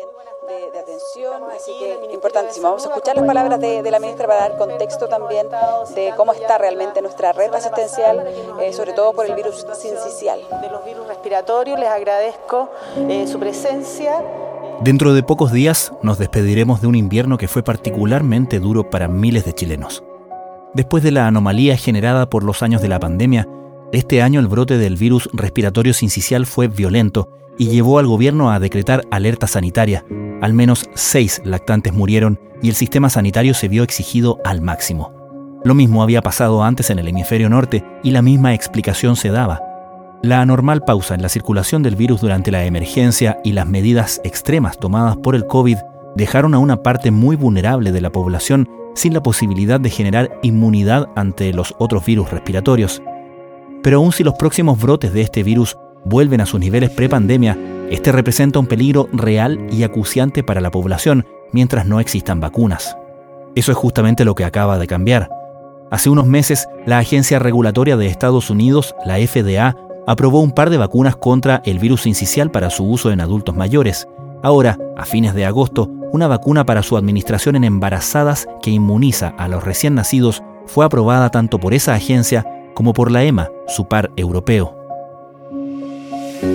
también de, atención, así que importantísimo. Vamos a escuchar las palabras de, la ministra para dar contexto también de cómo está realmente nuestra red asistencial, eh, sobre todo por el virus sincicial. De los virus respiratorios, les agradezco eh, su presencia. Dentro de pocos días nos despediremos de un invierno que fue particularmente duro para miles de chilenos. Después de la anomalía generada por los años de la pandemia, este año el brote del virus respiratorio sincicial fue violento y llevó al gobierno a decretar alerta sanitaria. Al menos seis lactantes murieron y el sistema sanitario se vio exigido al máximo. Lo mismo había pasado antes en el hemisferio norte y la misma explicación se daba. La anormal pausa en la circulación del virus durante la emergencia y las medidas extremas tomadas por el COVID dejaron a una parte muy vulnerable de la población sin la posibilidad de generar inmunidad ante los otros virus respiratorios. Pero aun si los próximos brotes de este virus vuelven a sus niveles prepandemia, este representa un peligro real y acuciante para la población mientras no existan vacunas. Eso es justamente lo que acaba de cambiar. Hace unos meses, la Agencia Regulatoria de Estados Unidos, la FDA, aprobó un par de vacunas contra el virus incisional para su uso en adultos mayores. Ahora, a fines de agosto, una vacuna para su administración en embarazadas que inmuniza a los recién nacidos fue aprobada tanto por esa agencia como por la EMA, su par europeo.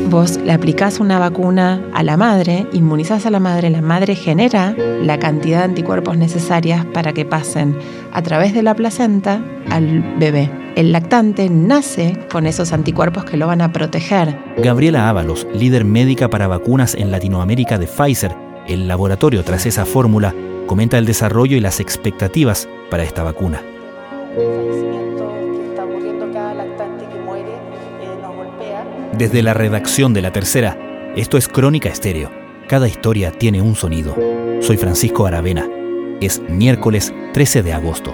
Vos le aplicás una vacuna a la madre, inmunizás a la madre, la madre genera la cantidad de anticuerpos necesarias para que pasen a través de la placenta al bebé. El lactante nace con esos anticuerpos que lo van a proteger. Gabriela Ábalos, líder médica para vacunas en Latinoamérica de Pfizer, el laboratorio tras esa fórmula, comenta el desarrollo y las expectativas para esta vacuna. Desde la redacción de La Tercera, esto es Crónica Estéreo. Cada historia tiene un sonido. Soy Francisco Aravena. Es miércoles 13 de agosto.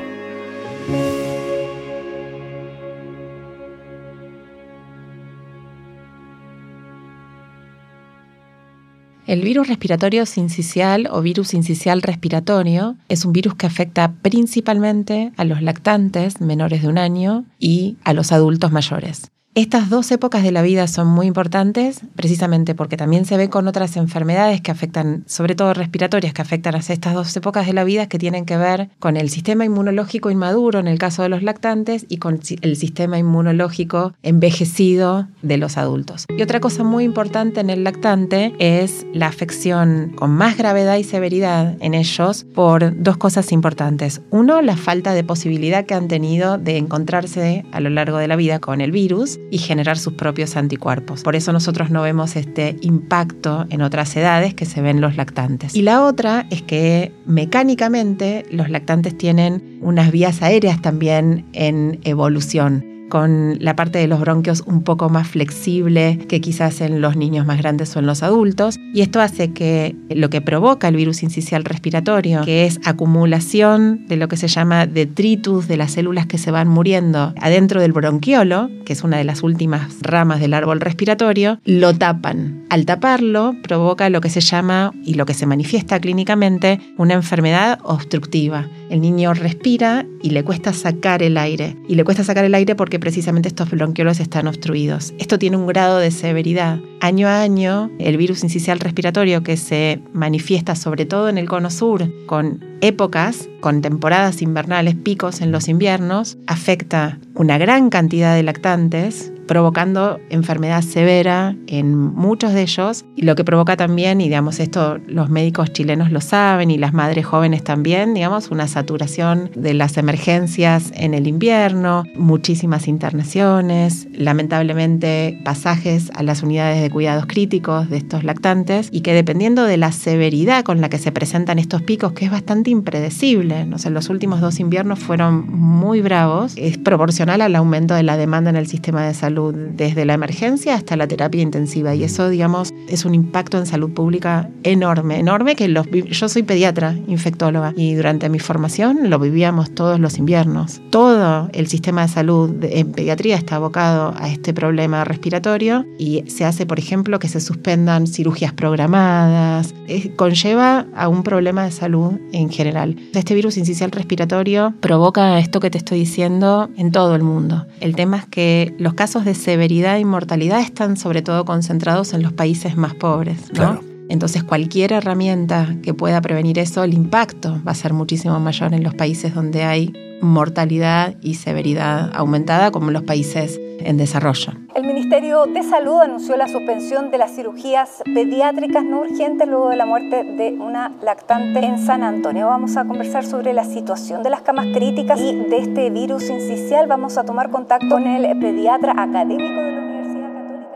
El virus respiratorio sincicial o virus sincicial respiratorio es un virus que afecta principalmente a los lactantes menores de un año y a los adultos mayores. Estas dos épocas de la vida son muy importantes precisamente porque también se ve con otras enfermedades que afectan, sobre todo respiratorias, que afectan a estas dos épocas de la vida que tienen que ver con el sistema inmunológico inmaduro en el caso de los lactantes y con el sistema inmunológico envejecido de los adultos. Y otra cosa muy importante en el lactante es la afección con más gravedad y severidad en ellos por dos cosas importantes. Uno, la falta de posibilidad que han tenido de encontrarse a lo largo de la vida con el virus y generar sus propios anticuerpos. Por eso nosotros no vemos este impacto en otras edades que se ven los lactantes. Y la otra es que mecánicamente los lactantes tienen unas vías aéreas también en evolución con la parte de los bronquios un poco más flexible que quizás en los niños más grandes o en los adultos. Y esto hace que lo que provoca el virus incisional respiratorio, que es acumulación de lo que se llama detritus de las células que se van muriendo adentro del bronquiolo, que es una de las últimas ramas del árbol respiratorio, lo tapan. Al taparlo provoca lo que se llama y lo que se manifiesta clínicamente una enfermedad obstructiva. El niño respira y le cuesta sacar el aire. Y le cuesta sacar el aire porque precisamente estos bronquiolos están obstruidos. Esto tiene un grado de severidad. Año a año, el virus incisional respiratorio que se manifiesta sobre todo en el cono sur con épocas, con temporadas invernales, picos en los inviernos, afecta una gran cantidad de lactantes, provocando enfermedad severa en muchos de ellos, y lo que provoca también, y digamos esto los médicos chilenos lo saben y las madres jóvenes también, digamos, una saturación de las emergencias en el invierno, muchísimas internaciones, lamentablemente pasajes a las unidades de cuidados críticos de estos lactantes, y que dependiendo de la severidad con la que se presentan estos picos, que es bastante impredecible, no sé, los últimos dos inviernos fueron muy bravos, es proporcional al aumento de la demanda en el sistema de salud desde la emergencia hasta la terapia intensiva. Y eso, digamos, es un impacto en salud pública enorme, enorme que los, yo soy pediatra, infectóloga, y durante mi formación lo vivíamos todos los inviernos. Todo el sistema de salud en pediatría está abocado a este problema respiratorio y se hace, por ejemplo, que se suspendan cirugías programadas. conlleva a un problema de salud en general. Este virus incisional respiratorio provoca esto que te estoy diciendo en todo el mundo. El tema es que los casos de severidad y mortalidad están sobre todo concentrados en los países más pobres, ¿no? Entonces cualquier herramienta que pueda prevenir eso, el impacto va a ser muchísimo mayor en los países donde hay mortalidad y severidad aumentada, como en los países en desarrollo. El Ministerio de Salud anunció la suspensión de las cirugías pediátricas no urgentes luego de la muerte de una lactante en San Antonio. Vamos a conversar sobre la situación de las camas críticas y de este virus incisional. Vamos a tomar contacto con el pediatra académico de la Universidad Católica.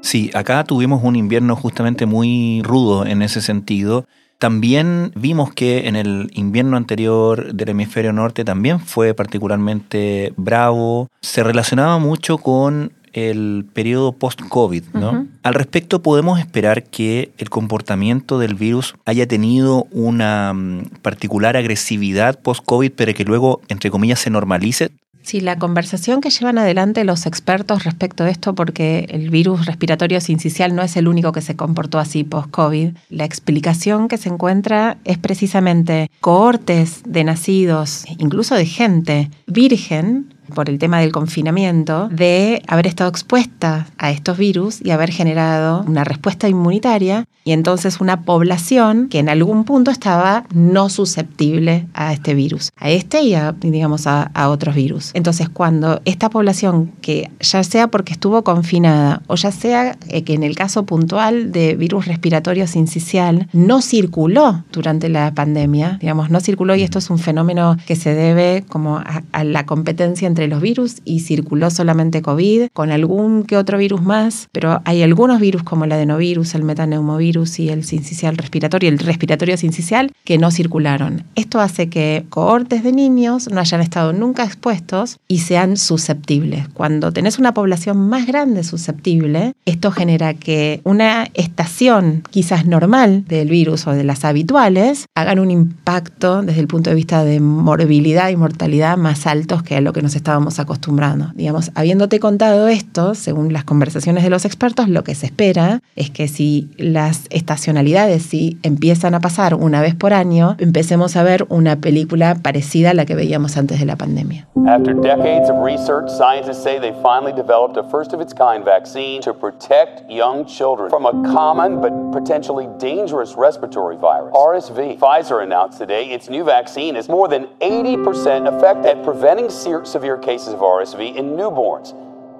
Sí, acá tuvimos un invierno justamente muy rudo en ese sentido. También vimos que en el invierno anterior del hemisferio norte también fue particularmente bravo. Se relacionaba mucho con el periodo post-COVID, ¿no? Al respecto, podemos esperar que el comportamiento del virus haya tenido una mm, particular agresividad post-COVID, pero que luego, entre comillas, se normalice. Sí, la conversación que llevan adelante los expertos respecto de esto, porque el virus respiratorio sincicial no es el único que se comportó así post-COVID, la explicación que se encuentra es precisamente cohortes de nacidos, incluso de gente virgen, por el tema del confinamiento, de haber estado expuesta a estos virus y haber generado una respuesta inmunitaria y entonces una población que en algún punto estaba no susceptible a este virus, a este y a, digamos, a, otros virus. Entonces, cuando esta población, que ya sea porque estuvo confinada o ya sea eh, que en el caso puntual de virus respiratorio sincicial no circuló durante la pandemia, digamos, no circuló y esto es un fenómeno que se debe como a la competencia entre los virus y circuló solamente COVID, con algún que otro virus más, pero hay algunos virus como el adenovirus, el metaneumovirus y el sincicial respiratorio, el respiratorio sincicial, que no circularon. Esto hace que cohortes de niños no hayan estado nunca expuestos y sean susceptibles. Cuando tenés una población más grande susceptible, esto genera que una estación quizás normal del virus o de las habituales hagan un impacto desde el punto de vista de morbilidad y mortalidad más altos que lo que nos estábamos acostumbrando. Digamos, habiéndote contado esto, según las conversaciones de los expertos, lo que se espera es que si las estacionalidades si empiezan a pasar una vez por año, empecemos a ver una película parecida a la que veíamos antes de la pandemia. After decades of research, scientists say they finally developed a first of its kind vaccine to protect young children from a common but potentially dangerous respiratory virus, RSV. Pfizer announced today its new vaccine is more than 80% effective at preventing severe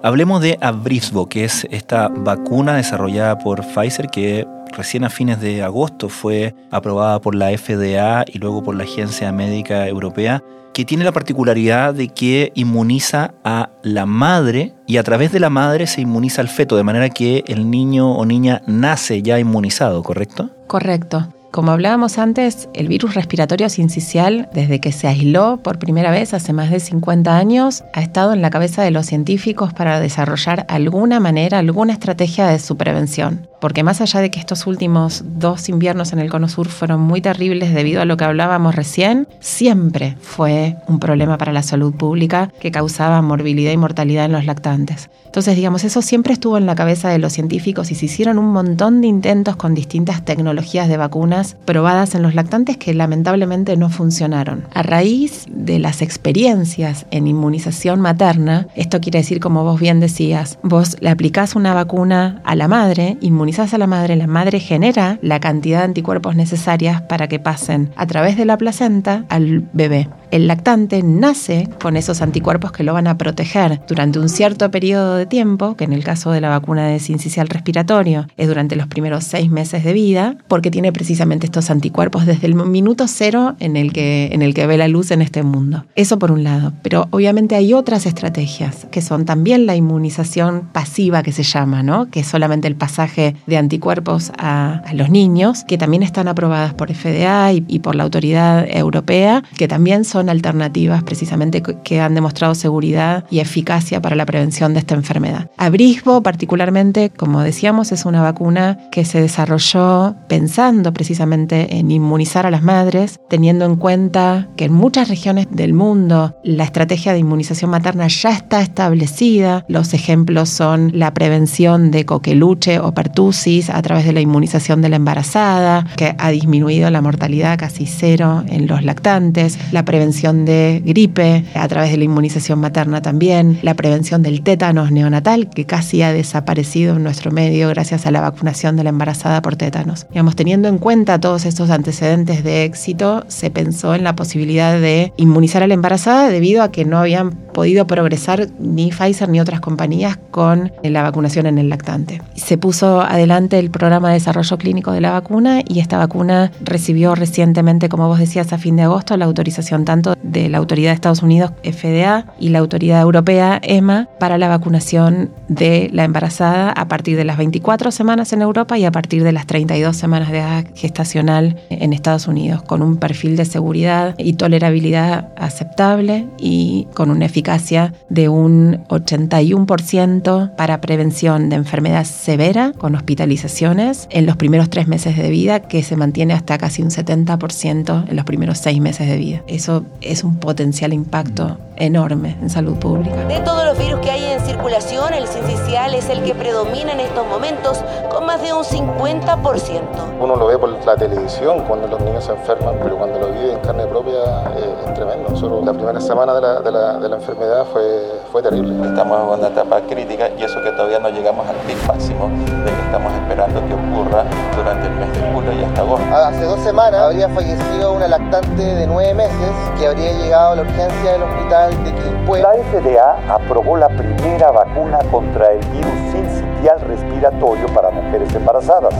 Hablemos de Abrisvo, que es esta vacuna desarrollada por Pfizer que recién a fines de agosto fue aprobada por la FDA y luego por la Agencia Médica Europea, que tiene la particularidad de que inmuniza a la madre y a través de la madre se inmuniza al feto, de manera que el niño o niña nace ya inmunizado, ¿correcto? Correcto. Como hablábamos antes, el virus respiratorio sincicial, desde que se aisló por primera vez hace más de 50 años, ha estado en la cabeza de los científicos para desarrollar alguna manera, alguna estrategia de su prevención porque más allá de que estos últimos dos inviernos en el Cono Sur fueron muy terribles debido a lo que hablábamos recién, siempre fue un problema para la salud pública que causaba morbilidad y mortalidad en los lactantes. Entonces, digamos, eso siempre estuvo en la cabeza de los científicos y se hicieron un montón de intentos con distintas tecnologías de vacunas probadas en los lactantes que lamentablemente no funcionaron. A raíz de las experiencias en inmunización materna, esto quiere decir, como vos bien decías, vos le aplicás una vacuna a la madre, inmunizás a la madre, la madre genera la cantidad de anticuerpos necesarias para que pasen a través de la placenta al bebé el lactante nace con esos anticuerpos que lo van a proteger durante un cierto periodo de tiempo, que en el caso de la vacuna de sincicial respiratorio es durante los primeros seis meses de vida, porque tiene precisamente estos anticuerpos desde el minuto cero en el que, en el que ve la luz en este mundo. Eso por un lado. Pero obviamente hay otras estrategias, que son también la inmunización pasiva que se llama, ¿no? que es solamente el pasaje de anticuerpos a, los niños, que también están aprobadas por FDA y por la autoridad europea, que también son alternativas precisamente que han demostrado seguridad y eficacia para la prevención de esta enfermedad. Abrisbo particularmente, como decíamos, es una vacuna que se desarrolló pensando precisamente en inmunizar a las madres, teniendo en cuenta que en muchas regiones del mundo la estrategia de inmunización materna ya está establecida. Los ejemplos son la prevención de coqueluche o pertusis a través de la inmunización de la embarazada, que ha disminuido la mortalidad casi cero en los lactantes, la prevención prevención de gripe a través de la inmunización materna también, la prevención del tétanos neonatal, que casi ha desaparecido en nuestro medio gracias a la vacunación de la embarazada por tétanos. Digamos, teniendo en cuenta todos estos antecedentes de éxito, se pensó en la posibilidad de inmunizar a la embarazada debido a que no habían podido progresar ni Pfizer ni otras compañías con la vacunación en el lactante. Se puso adelante el programa de desarrollo clínico de la vacuna y esta vacuna recibió recientemente, como vos decías, a fin de agosto la autorización tanto de la Autoridad de Estados Unidos, FDA, y la Autoridad Europea, EMA, para la vacunación de la embarazada a partir de las 24 semanas en Europa y a partir de las 32 semanas de edad gestacional en Estados Unidos, con un perfil de seguridad y tolerabilidad aceptable y con una eficacia de un 81% para prevención de enfermedad severa con hospitalizaciones en los primeros tres meses de vida, que se mantiene hasta casi un 70% en los primeros seis meses de vida. Eso es un potencial impacto enorme en salud pública. De todos los virus que hay en circulación, el sincicial es el que predomina en estos momentos con más de un 50%. Uno lo ve por la televisión cuando los niños se enferman, pero cuando lo vive en carne propia eh, es tremendo. Solo la primera semana de la, de la, de la enfermedad fue, fue terrible. Estamos en una etapa crítica y eso que todavía no llegamos al pic máximo de que estamos esperando que ocurra durante el mes de julio y hasta agosto. Hace dos semanas habría fallecido una lactante de nueve meses que habría llegado a la urgencia del hospital la FDA aprobó la primera vacuna contra el virus sincitial respiratorio para mujeres embarazadas.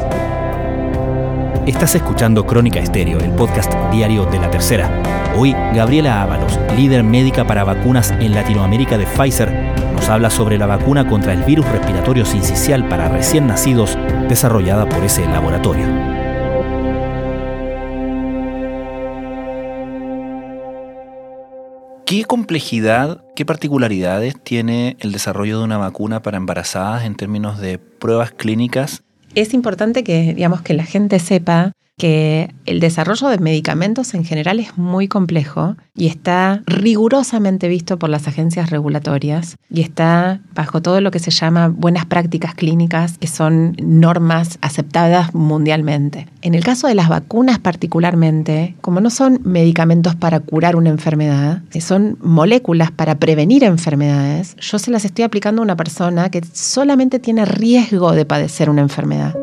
Estás escuchando Crónica Estéreo, el podcast diario de la tercera. Hoy, Gabriela Ábalos, líder médica para vacunas en Latinoamérica de Pfizer, nos habla sobre la vacuna contra el virus respiratorio sincicial para recién nacidos desarrollada por ese laboratorio. ¿Qué complejidad, qué particularidades tiene el desarrollo de una vacuna para embarazadas en términos de pruebas clínicas? Es importante que, digamos, que la gente sepa que el desarrollo de medicamentos en general es muy complejo y está rigurosamente visto por las agencias regulatorias y está bajo todo lo que se llama buenas prácticas clínicas, que son normas aceptadas mundialmente. En el caso de las vacunas particularmente, como no son medicamentos para curar una enfermedad, son moléculas para prevenir enfermedades, yo se las estoy aplicando a una persona que solamente tiene riesgo de padecer una enfermedad.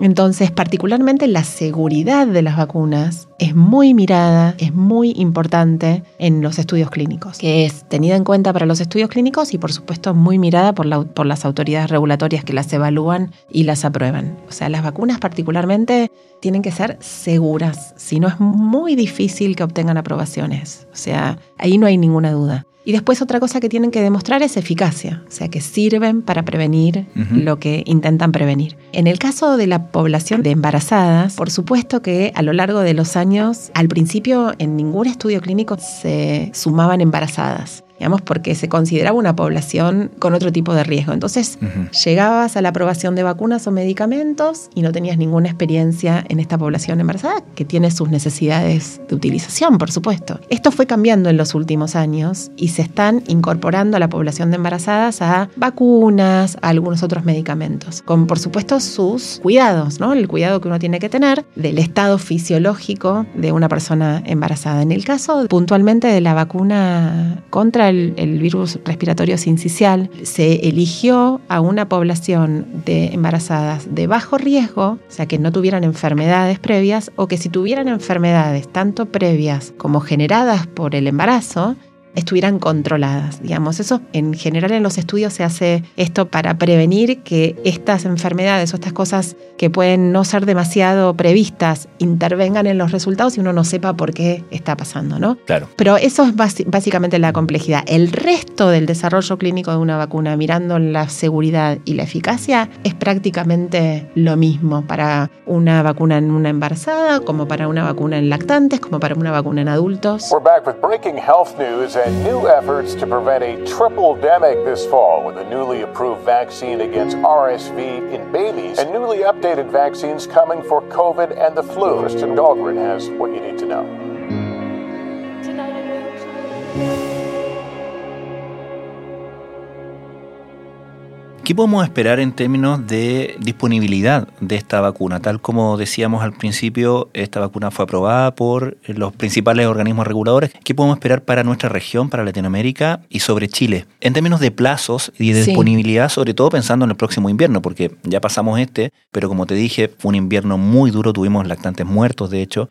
Entonces, particularmente la seguridad de las vacunas es muy mirada, es muy importante en los estudios clínicos, que es tenida en cuenta para los estudios clínicos y por supuesto muy mirada por, por las autoridades regulatorias que las evalúan y las aprueban. O sea, las vacunas particularmente tienen que ser seguras, si no es muy difícil que obtengan aprobaciones. O sea, ahí no hay ninguna duda. Y después otra cosa que tienen que demostrar es eficacia, o sea, que sirven para prevenir lo que intentan prevenir. En el caso de la población de embarazadas, por supuesto que a lo largo de los años, al principio en ningún estudio clínico se sumaban embarazadas digamos, porque se consideraba una población con otro tipo de riesgo. Entonces, llegabas a la aprobación de vacunas o medicamentos y no tenías ninguna experiencia en esta población embarazada que tiene sus necesidades de utilización, por supuesto. Esto fue cambiando en los últimos años y se están incorporando a la población de embarazadas a vacunas, a algunos otros medicamentos, con por supuesto sus cuidados, ¿no? El cuidado que uno tiene que tener del estado fisiológico de una persona embarazada. En el caso puntualmente de la vacuna contra el, virus respiratorio sincicial, se eligió a una población de embarazadas de bajo riesgo, o sea, que no tuvieran enfermedades previas o que si tuvieran enfermedades tanto previas como generadas por el embarazo, estuvieran controladas. Digamos, eso en general en los estudios se hace esto para prevenir que estas enfermedades o estas cosas que pueden no ser demasiado previstas intervengan en los resultados y uno no sepa por qué está pasando, ¿no? Claro. Pero eso es básicamente la complejidad. El resto del desarrollo clínico de una vacuna, mirando la seguridad y la eficacia, es prácticamente lo mismo para una vacuna en una embarazada, como para una vacuna en lactantes, como para una vacuna en adultos. We're back with breaking health news and new efforts to prevent a triple demic this fall with a newly approved vaccine against RSV in babies and newly updated vaccines coming for COVID and the flu. Kristen Dahlgren has what you need to know. ¿Qué podemos esperar en términos de disponibilidad de esta vacuna? Tal como decíamos al principio, esta vacuna fue aprobada por los principales organismos reguladores. ¿Qué podemos esperar para nuestra región, para Latinoamérica y sobre Chile? En términos de plazos y de disponibilidad, sobre todo pensando en el próximo invierno, porque ya pasamos este, pero como te dije, fue un invierno muy duro, tuvimos lactantes muertos, de hecho,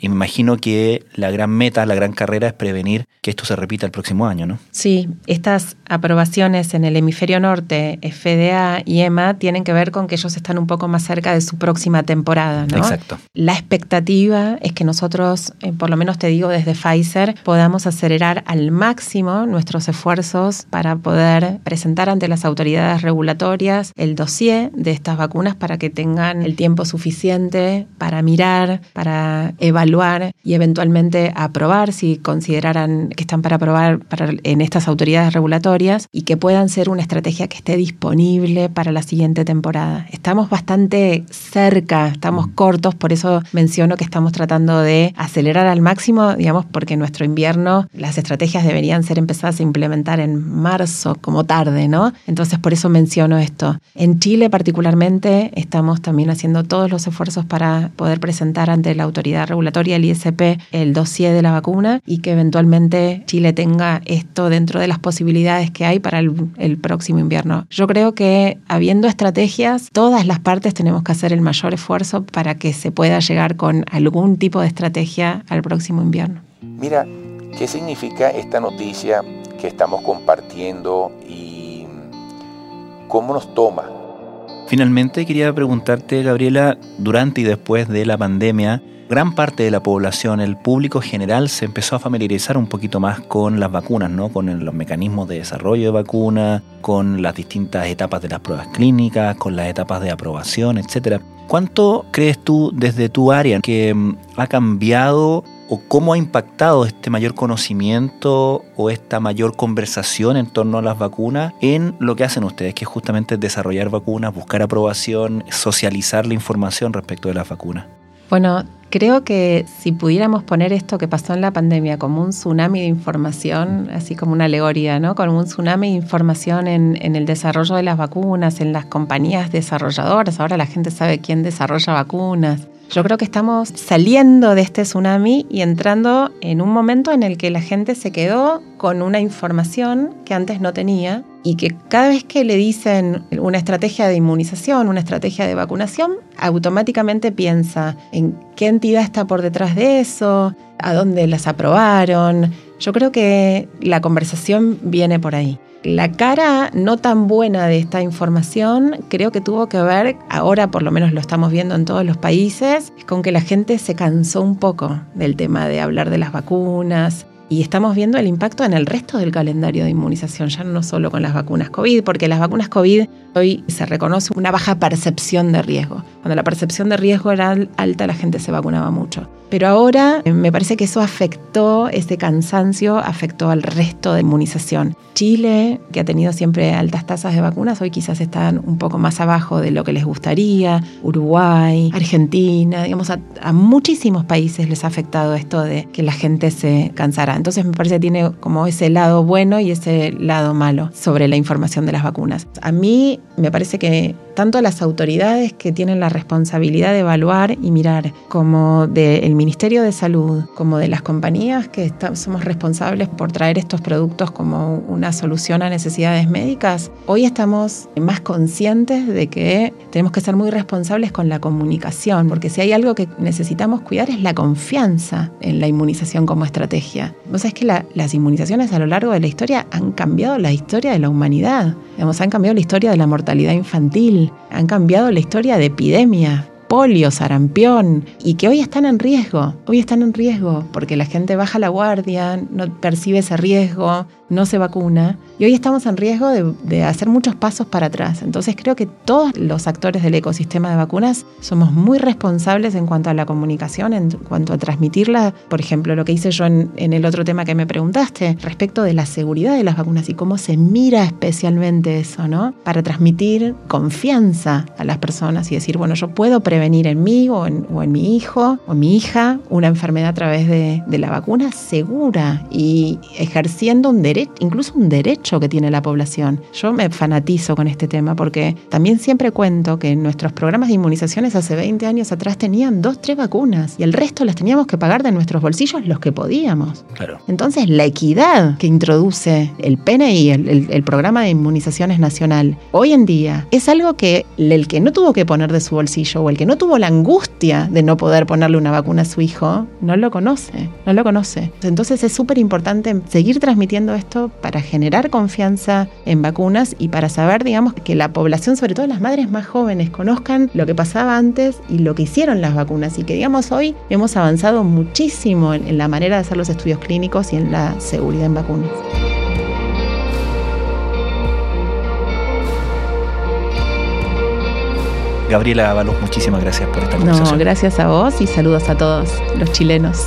y me imagino que la gran meta, la gran carrera es prevenir que esto se repita el próximo año, ¿no? Sí, estas aprobaciones en el hemisferio norte FDA y EMA tienen que ver con que ellos están un poco más cerca de su próxima temporada. ¿no? Exacto. La expectativa es que nosotros, eh, por lo menos te digo desde Pfizer, podamos acelerar al máximo nuestros esfuerzos para poder presentar ante las autoridades regulatorias el dossier de estas vacunas para que tengan el tiempo suficiente para mirar, para evaluar y eventualmente aprobar si consideraran que están para aprobar para, en estas autoridades regulatorias y que puedan ser una estrategia que esté disponible disponible para la siguiente temporada. Estamos bastante cerca, estamos cortos, por eso menciono que estamos tratando de acelerar al máximo, digamos, porque nuestro invierno, las estrategias deberían ser empezadas a implementar en marzo como tarde, ¿no? Entonces por eso menciono esto. En Chile particularmente estamos también haciendo todos los esfuerzos para poder presentar ante la autoridad regulatoria, el ISP, el dossier de la vacuna y que eventualmente Chile tenga esto dentro de las posibilidades que hay para el, el próximo invierno. Yo creo creo que habiendo estrategias, todas las partes tenemos que hacer el mayor esfuerzo para que se pueda llegar con algún tipo de estrategia al próximo invierno. Mira, ¿qué significa esta noticia que estamos compartiendo y cómo nos toma? Finalmente quería preguntarte, Gabriela, durante y después de la pandemia, gran parte de la población, el público general, se empezó a familiarizar un poquito más con las vacunas, ¿no? con los mecanismos de desarrollo de vacunas, con las distintas etapas de las pruebas clínicas, con las etapas de aprobación, etc. ¿Cuánto crees tú desde tu área que mm, ha cambiado o cómo ha impactado este mayor conocimiento o esta mayor conversación en torno a las vacunas en lo que hacen ustedes, que es justamente desarrollar vacunas, buscar aprobación, socializar la información respecto de las vacunas? Bueno, creo que si pudiéramos poner esto que pasó en la pandemia como un tsunami de información, así como una alegoría, ¿no? Como un tsunami de información en, en, el desarrollo de las vacunas, en las compañías desarrolladoras. Ahora la gente sabe quién desarrolla vacunas. Yo creo que estamos saliendo de este tsunami y entrando en un momento en el que la gente se quedó con una información que antes no tenía y que cada vez que le dicen una estrategia de inmunización, una estrategia de vacunación, automáticamente piensa en qué entidad está por detrás de eso, a dónde las aprobaron. Yo creo que la conversación viene por ahí. La cara no tan buena de esta información creo que tuvo que ver, ahora por lo menos lo estamos viendo en todos los países, con que la gente se cansó un poco del tema de hablar de las vacunas, y estamos viendo el impacto en el resto del calendario de inmunización, ya no solo con las vacunas COVID, porque las vacunas COVID hoy se reconoce una baja percepción de riesgo. Cuando la percepción de riesgo era alta, la gente se vacunaba mucho. Pero ahora eh, me parece que eso afectó, ese cansancio afectó al resto de inmunización. Chile, que ha tenido siempre altas tasas de vacunas, hoy quizás están un poco más abajo de lo que les gustaría. Uruguay, Argentina, digamos, a, a muchísimos países les ha afectado esto de que la gente se cansara. Entonces me parece que tiene como ese lado bueno y ese lado malo sobre la información de las vacunas. A mí me parece que tanto las autoridades que tienen la responsabilidad de evaluar y mirar, como del Ministerio de Salud, como de las compañías que somos responsables por traer estos productos como una solución a necesidades médicas, hoy estamos más conscientes de que tenemos que ser muy responsables con la comunicación, porque si hay algo que necesitamos cuidar es la confianza en la inmunización como estrategia. Vos sabés que las inmunizaciones a lo largo de la historia han cambiado la historia de la humanidad, digamos, han cambiado la historia de la mortalidad infantil, han cambiado la historia de epidemia, polio, sarampión, y que hoy están en riesgo, hoy están en riesgo porque la gente baja la guardia, no percibe ese riesgo, no se vacuna. Y hoy estamos en riesgo de, hacer muchos pasos para atrás. Entonces creo que todos los actores del ecosistema de vacunas somos muy responsables en cuanto a la comunicación, en cuanto a transmitirla. Por ejemplo, lo que hice yo en, el otro tema que me preguntaste, respecto de la seguridad de las vacunas y cómo se mira especialmente eso, ¿no? Para transmitir confianza a las personas y decir, bueno, yo puedo prevenir en mí o en, mi hijo o mi hija una enfermedad a través de, de la vacuna segura y ejerciendo un derecho derecho, incluso un derecho que tiene la población. Yo me fanatizo con este tema porque también siempre cuento que nuestros programas de inmunizaciones hace 20 años atrás tenían dos, tres vacunas y el resto las teníamos que pagar de nuestros bolsillos los que podíamos. Claro. Entonces, la equidad que introduce el PNI, el, el, programa de inmunizaciones nacional, hoy en día es algo que el que no tuvo que poner de su bolsillo o el que no tuvo la angustia de no poder ponerle una vacuna a su hijo, no lo conoce, no lo conoce. Entonces es súper importante seguir transmitiendo esto para generar confianza en vacunas y para saber, digamos, que la población, sobre todo las madres más jóvenes, conozcan lo que pasaba antes y lo que hicieron las vacunas y que, digamos, hoy hemos avanzado muchísimo en, en la manera de hacer los estudios clínicos y en la seguridad en vacunas. Gabriela Ábalos, muchísimas gracias por esta conversación. No, gracias a vos y saludos a todos los chilenos.